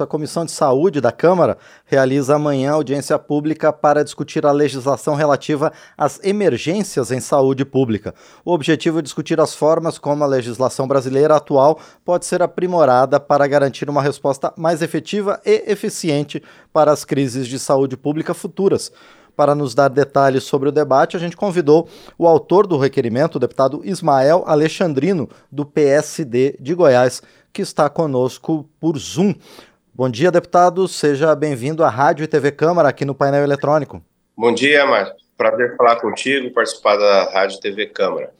A Comissão de Saúde da Câmara realiza amanhã audiência pública para discutir a legislação relativa às emergências em saúde pública. O objetivo é discutir as formas como a legislação brasileira atual pode ser aprimorada para garantir uma resposta mais efetiva e eficiente para as crises de saúde pública futuras. Para nos dar detalhes sobre o debate, a gente convidou o autor do requerimento, o deputado Ismael Alexandrino, do PSD de Goiás, que está conosco por Zoom. Bom dia, deputado. Seja bem-vindo à Rádio e TV Câmara aqui no painel eletrônico. Bom dia, Márcio. Prazer falar contigo, participar da Rádio e TV Câmara.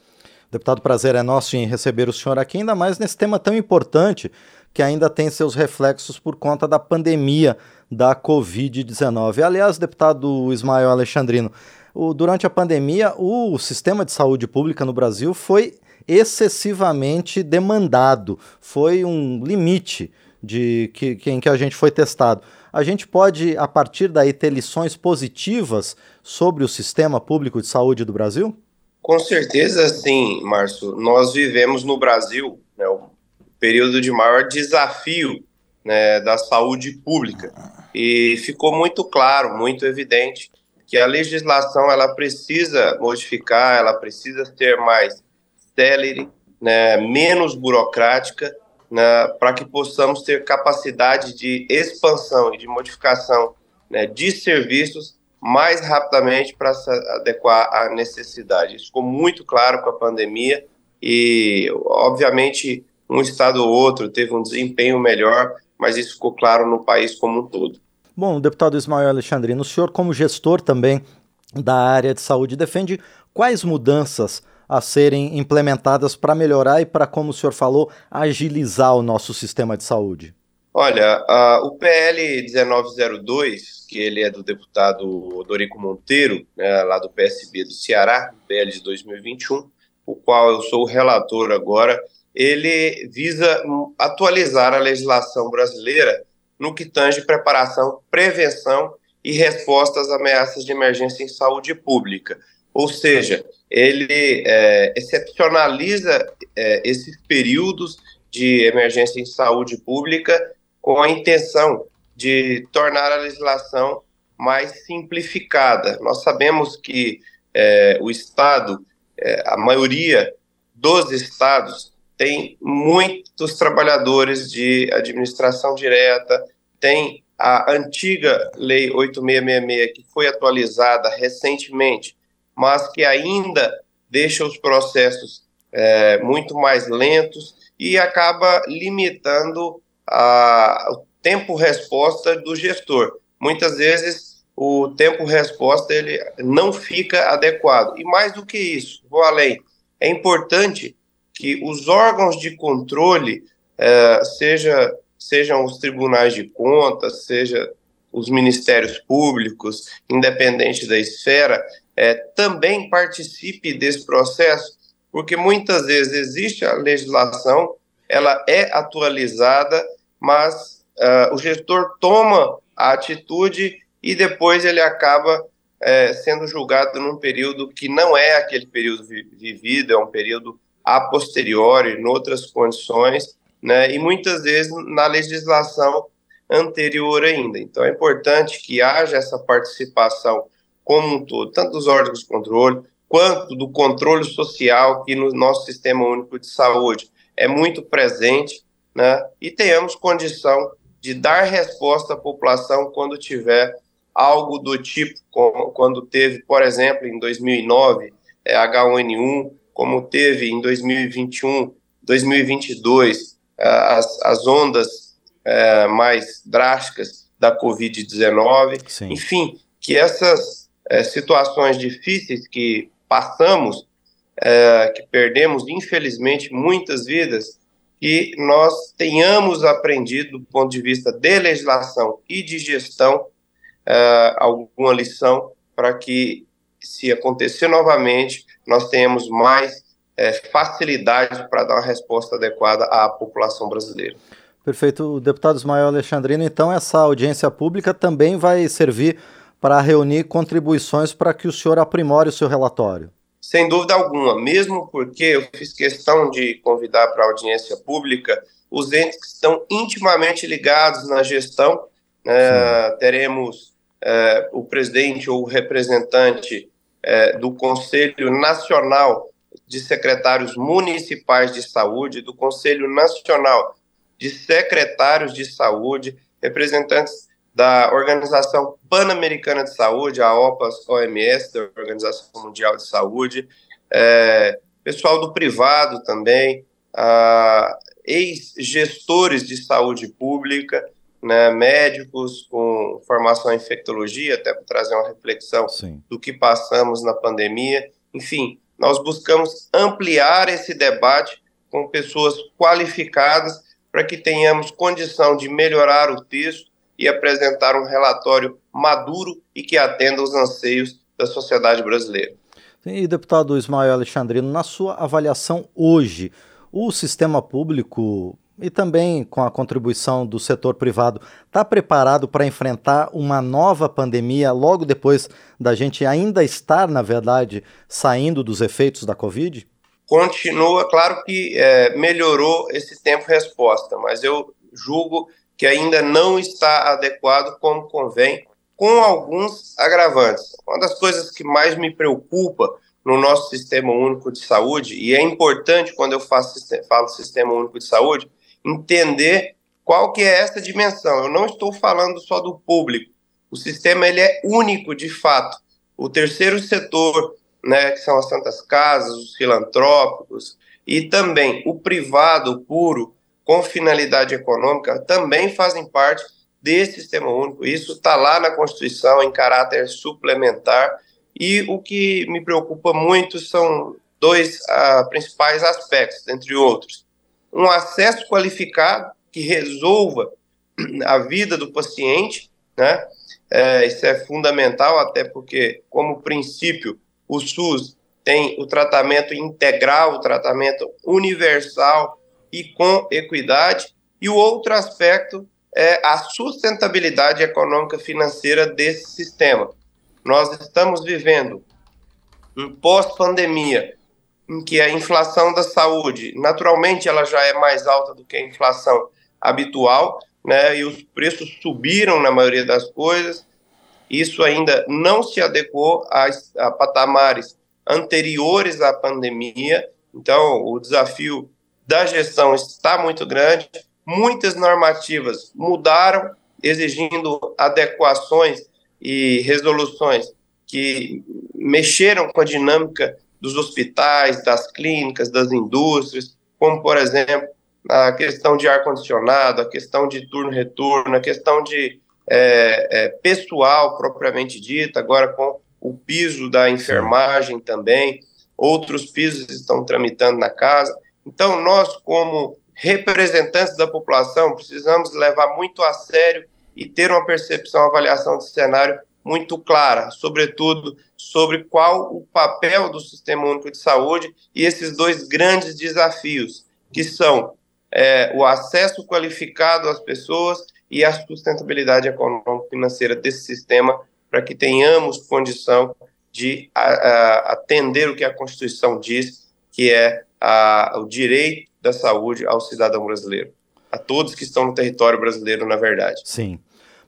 Deputado, prazer é nosso em receber o senhor aqui, ainda mais nesse tema tão importante que ainda tem seus reflexos por conta da pandemia da Covid-19. Aliás, deputado Ismael Alexandrino, o, durante a pandemia, o sistema de saúde pública no Brasil foi excessivamente demandado, foi um limite de que, que, em que a gente foi testado. A gente pode, a partir daí, ter lições positivas sobre o sistema público de saúde do Brasil? Com certeza, sim, Márcio. Nós vivemos no Brasil né, o período de maior desafio né, da saúde pública. E ficou muito claro, muito evidente, que a legislação ela precisa modificar, ela precisa ser mais célere, né, menos burocrática né, para que possamos ter capacidade de expansão e de modificação né, de serviços mais rapidamente para se adequar à necessidade. Isso ficou muito claro com a pandemia e, obviamente, um estado ou outro teve um desempenho melhor, mas isso ficou claro no país como um todo. Bom, deputado Ismael Alexandrino, o senhor, como gestor também da área de saúde, defende quais mudanças a serem implementadas para melhorar e para, como o senhor falou, agilizar o nosso sistema de saúde? Olha, o PL 1902, que ele é do deputado Odorico Monteiro, né, lá do PSB do Ceará, PL de 2021, o qual eu sou o relator agora, ele visa atualizar a legislação brasileira no que tange preparação, prevenção e resposta às ameaças de emergência em saúde pública. Ou seja, ele é, excepcionaliza é, esses períodos de emergência em saúde pública com a intenção de tornar a legislação mais simplificada. Nós sabemos que é, o Estado, é, a maioria dos estados, tem muitos trabalhadores de administração direta, tem a antiga Lei 8666, que foi atualizada recentemente, mas que ainda deixa os processos é, muito mais lentos e acaba limitando a, o tempo-resposta do gestor. Muitas vezes o tempo-resposta ele não fica adequado. E mais do que isso, vou além, é importante que os órgãos de controle, é, seja, sejam os tribunais de contas, seja os ministérios públicos, independente da esfera, é, também participe desse processo, porque muitas vezes existe a legislação, ela é atualizada, mas uh, o gestor toma a atitude e depois ele acaba é, sendo julgado num período que não é aquele período vi vivido, é um período a posteriori, em outras condições, né, e muitas vezes na legislação anterior ainda. Então é importante que haja essa participação como um todo, tanto dos órgãos de controle, quanto do controle social, que no nosso Sistema Único de Saúde. É muito presente, né? e tenhamos condição de dar resposta à população quando tiver algo do tipo, como, quando teve, por exemplo, em 2009, é, H1N1, como teve em 2021, 2022, é, as, as ondas é, mais drásticas da Covid-19, enfim, que essas é, situações difíceis que passamos, é, que perdemos, infelizmente, muitas vidas, que nós tenhamos aprendido, do ponto de vista de legislação e de gestão, é, alguma lição para que, se acontecer novamente, nós tenhamos mais é, facilidade para dar uma resposta adequada à população brasileira. Perfeito. Deputado Ismael Alexandrino, então essa audiência pública também vai servir para reunir contribuições para que o senhor aprimore o seu relatório. sem dúvida alguma, mesmo porque eu fiz questão de convidar para a audiência pública os entes que estão intimamente ligados na gestão. Né? teremos é, o presidente ou o representante é, do Conselho Nacional de Secretários Municipais de Saúde, do Conselho Nacional de Secretários de Saúde, representantes da Organização Pan-Americana de Saúde, a OPAS-OMS, da Organização Mundial de Saúde, é, pessoal do privado também, ex-gestores de saúde pública, né, médicos com formação em infectologia, até para trazer uma reflexão Sim. do que passamos na pandemia. Enfim, nós buscamos ampliar esse debate com pessoas qualificadas para que tenhamos condição de melhorar o texto e apresentar um relatório maduro e que atenda aos anseios da sociedade brasileira. E, deputado Ismael Alexandrino, na sua avaliação hoje, o sistema público e também com a contribuição do setor privado, está preparado para enfrentar uma nova pandemia logo depois da gente ainda estar, na verdade, saindo dos efeitos da Covid? Continua, claro que é, melhorou esse tempo-resposta, mas eu julgo que ainda não está adequado como convém, com alguns agravantes. Uma das coisas que mais me preocupa no nosso sistema único de saúde, e é importante quando eu faço, falo sistema único de saúde, entender qual que é essa dimensão. Eu não estou falando só do público. O sistema ele é único de fato. O terceiro setor, né, que são as santas casas, os filantrópicos, e também o privado puro, com finalidade econômica também fazem parte desse sistema único. Isso está lá na Constituição em caráter suplementar. E o que me preocupa muito são dois uh, principais aspectos, entre outros. Um acesso qualificado que resolva a vida do paciente, né? É, isso é fundamental, até porque, como princípio, o SUS tem o tratamento integral, o tratamento universal e com equidade. E o outro aspecto é a sustentabilidade econômica financeira desse sistema. Nós estamos vivendo um pós-pandemia em que a inflação da saúde, naturalmente, ela já é mais alta do que a inflação habitual, né? E os preços subiram na maioria das coisas. Isso ainda não se adequou a, a patamares anteriores à pandemia. Então, o desafio da gestão está muito grande, muitas normativas mudaram, exigindo adequações e resoluções que mexeram com a dinâmica dos hospitais, das clínicas, das indústrias, como, por exemplo, a questão de ar-condicionado, a questão de turno-retorno, a questão de é, é, pessoal propriamente dita, agora com o piso da enfermagem também, outros pisos estão tramitando na casa. Então, nós, como representantes da população, precisamos levar muito a sério e ter uma percepção, uma avaliação de cenário muito clara, sobretudo sobre qual o papel do Sistema Único de Saúde e esses dois grandes desafios, que são é, o acesso qualificado às pessoas e a sustentabilidade econômica financeira desse sistema, para que tenhamos condição de a, a, atender o que a Constituição diz, que é a, o direito da saúde ao cidadão brasileiro, a todos que estão no território brasileiro, na verdade. Sim.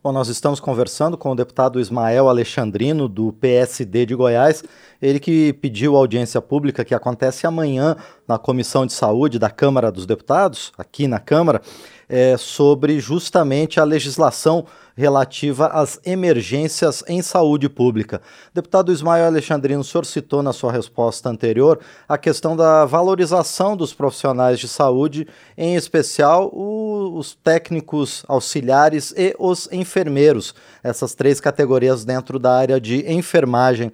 Bom, nós estamos conversando com o deputado Ismael Alexandrino, do PSD de Goiás, ele que pediu audiência pública que acontece amanhã na Comissão de Saúde da Câmara dos Deputados, aqui na Câmara, é, sobre justamente a legislação relativa às emergências em saúde pública. Deputado Ismael Alexandrino, o senhor citou na sua resposta anterior a questão da valorização dos profissionais de saúde, em especial o, os técnicos auxiliares e os enfermeiros, essas três categorias dentro da área de enfermagem.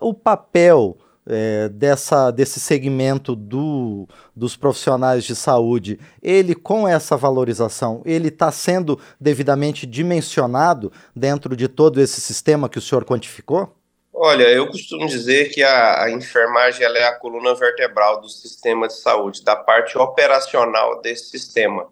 O papel é, dessa, desse segmento do, dos profissionais de saúde, ele com essa valorização, ele está sendo devidamente dimensionado dentro de todo esse sistema que o senhor quantificou? Olha, eu costumo dizer que a, a enfermagem é a coluna vertebral do sistema de saúde, da parte operacional desse sistema.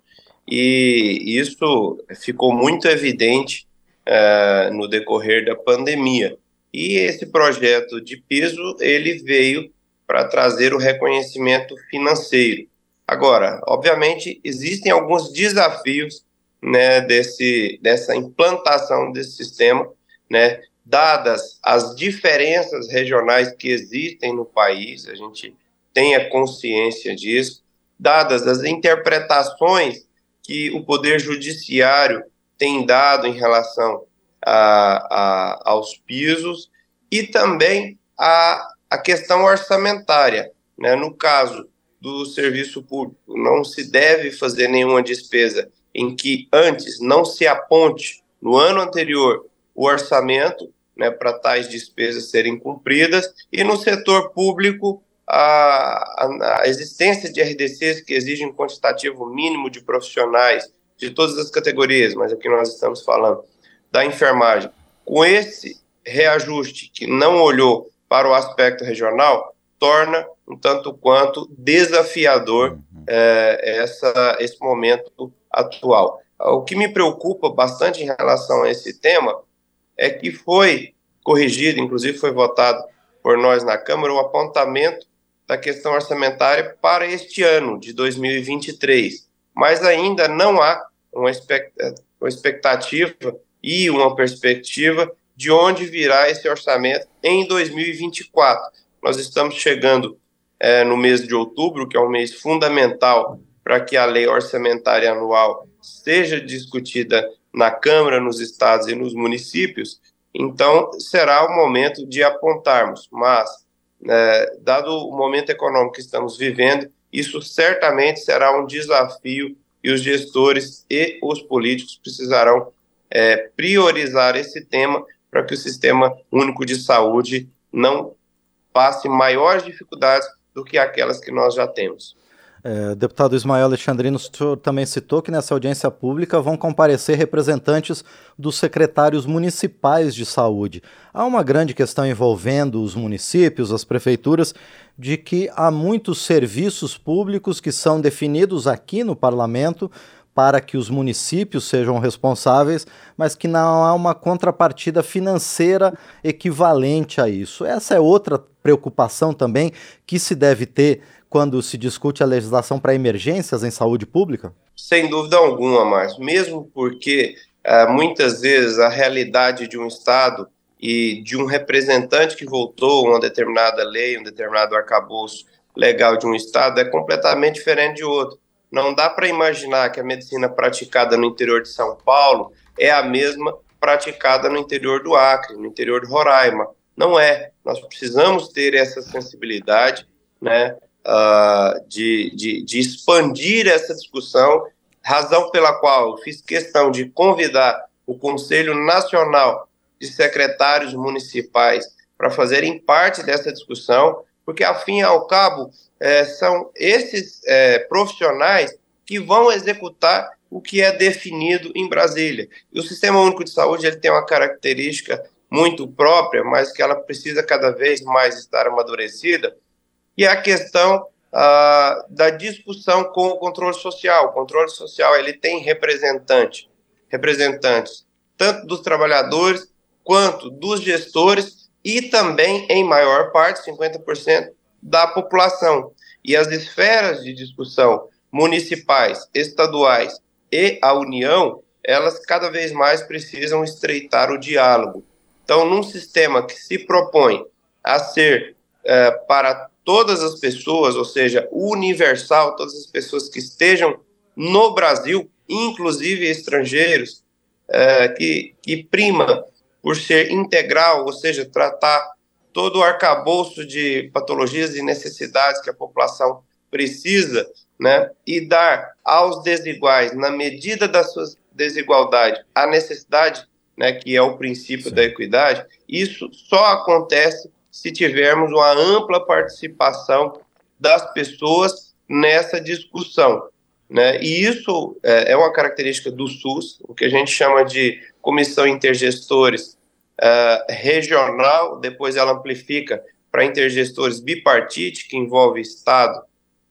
E isso ficou muito evidente uh, no decorrer da pandemia. E esse projeto de piso, ele veio para trazer o reconhecimento financeiro. Agora, obviamente, existem alguns desafios né, desse, dessa implantação desse sistema, né, dadas as diferenças regionais que existem no país, a gente tenha consciência disso, dadas as interpretações que o Poder Judiciário tem dado em relação a, a, aos pisos e também a, a questão orçamentária. Né? No caso do serviço público, não se deve fazer nenhuma despesa em que antes não se aponte no ano anterior o orçamento né, para tais despesas serem cumpridas, e no setor público a, a, a, existência de RDCs que exigem um quantitativo mínimo de profissionais de todas as categorias, mas aqui nós estamos falando da enfermagem, com esse reajuste que não olhou para o aspecto regional, torna um tanto quanto desafiador uhum. é, essa, esse momento atual. O que me preocupa bastante em relação a esse tema é que foi corrigido, inclusive foi votado por nós na Câmara, o apontamento da questão orçamentária para este ano de 2023. Mas ainda não há uma expectativa e uma perspectiva de onde virá esse orçamento em 2024. Nós estamos chegando é, no mês de outubro, que é um mês fundamental para que a lei orçamentária anual seja discutida na Câmara, nos estados e nos municípios, então será o momento de apontarmos. Mas, é, dado o momento econômico que estamos vivendo, isso certamente será um desafio e os gestores e os políticos precisarão é, priorizar esse tema para que o sistema único de saúde não passe maiores dificuldades do que aquelas que nós já temos. É, deputado Ismael Alexandrino, o senhor também citou que nessa audiência pública vão comparecer representantes dos secretários municipais de saúde. Há uma grande questão envolvendo os municípios, as prefeituras, de que há muitos serviços públicos que são definidos aqui no parlamento para que os municípios sejam responsáveis, mas que não há uma contrapartida financeira equivalente a isso. Essa é outra preocupação também que se deve ter quando se discute a legislação para emergências em saúde pública? Sem dúvida alguma, mas mesmo porque uh, muitas vezes a realidade de um Estado e de um representante que voltou uma determinada lei, um determinado arcabouço legal de um Estado é completamente diferente de outro. Não dá para imaginar que a medicina praticada no interior de São Paulo é a mesma praticada no interior do Acre, no interior de Roraima. Não é. Nós precisamos ter essa sensibilidade, né? uh, de, de, de expandir essa discussão, razão pela qual fiz questão de convidar o Conselho Nacional de Secretários Municipais para fazerem parte dessa discussão, porque, ao fim e ao cabo, é, são esses é, profissionais que vão executar o que é definido em Brasília. E o Sistema Único de Saúde ele tem uma característica muito própria, mas que ela precisa cada vez mais estar amadurecida, e a questão ah, da discussão com o controle social. O controle social ele tem representante, representantes tanto dos trabalhadores quanto dos gestores e também, em maior parte, 50% da população. E as esferas de discussão municipais, estaduais e a União, elas cada vez mais precisam estreitar o diálogo. Então, num sistema que se propõe a ser é, para todas as pessoas, ou seja, universal, todas as pessoas que estejam no Brasil, inclusive estrangeiros, é, que, que prima por ser integral, ou seja, tratar todo o arcabouço de patologias e necessidades que a população precisa, né, e dar aos desiguais, na medida da sua desigualdade, a necessidade, né, que é o princípio Sim. da equidade, isso só acontece se tivermos uma ampla participação das pessoas nessa discussão. Né? E isso é, é uma característica do SUS, o que a gente chama de comissão intergestores uh, regional, depois ela amplifica para intergestores bipartite, que envolve Estado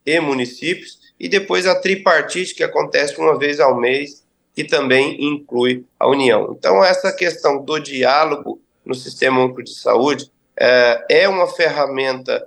e municípios, e depois a tripartite, que acontece uma vez ao mês, que também inclui a União. Então, essa questão do diálogo no Sistema Único de Saúde é, é uma ferramenta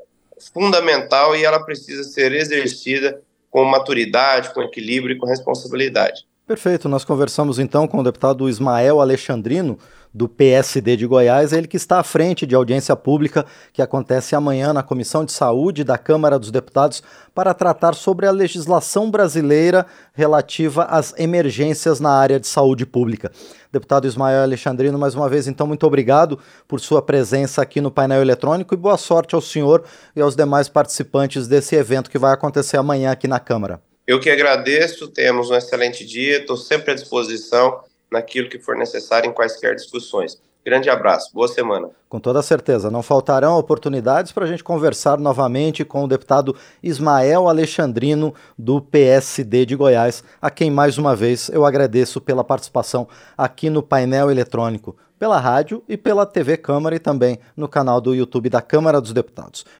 fundamental e ela precisa ser exercida com maturidade, com equilíbrio e com responsabilidade. Perfeito. Nós conversamos então com o deputado Ismael Alexandrino, do PSD de Goiás, ele que está à frente de audiência pública que acontece amanhã na Comissão de Saúde da Câmara dos Deputados para tratar sobre a legislação brasileira relativa às emergências na área de saúde pública. Deputado Ismael Alexandrino, mais uma vez, então, muito obrigado por sua presença aqui no painel eletrônico e boa sorte ao senhor e aos demais participantes desse evento que vai acontecer amanhã aqui na Câmara. Eu que agradeço, temos um excelente dia, estou sempre à disposição naquilo que for necessário em quaisquer discussões. Grande abraço, boa semana. Com toda certeza, não faltarão oportunidades para a gente conversar novamente com o deputado Ismael Alexandrino, do PSD de Goiás, a quem mais uma vez eu agradeço pela participação aqui no painel eletrônico, pela rádio e pela TV Câmara e também no canal do YouTube da Câmara dos Deputados.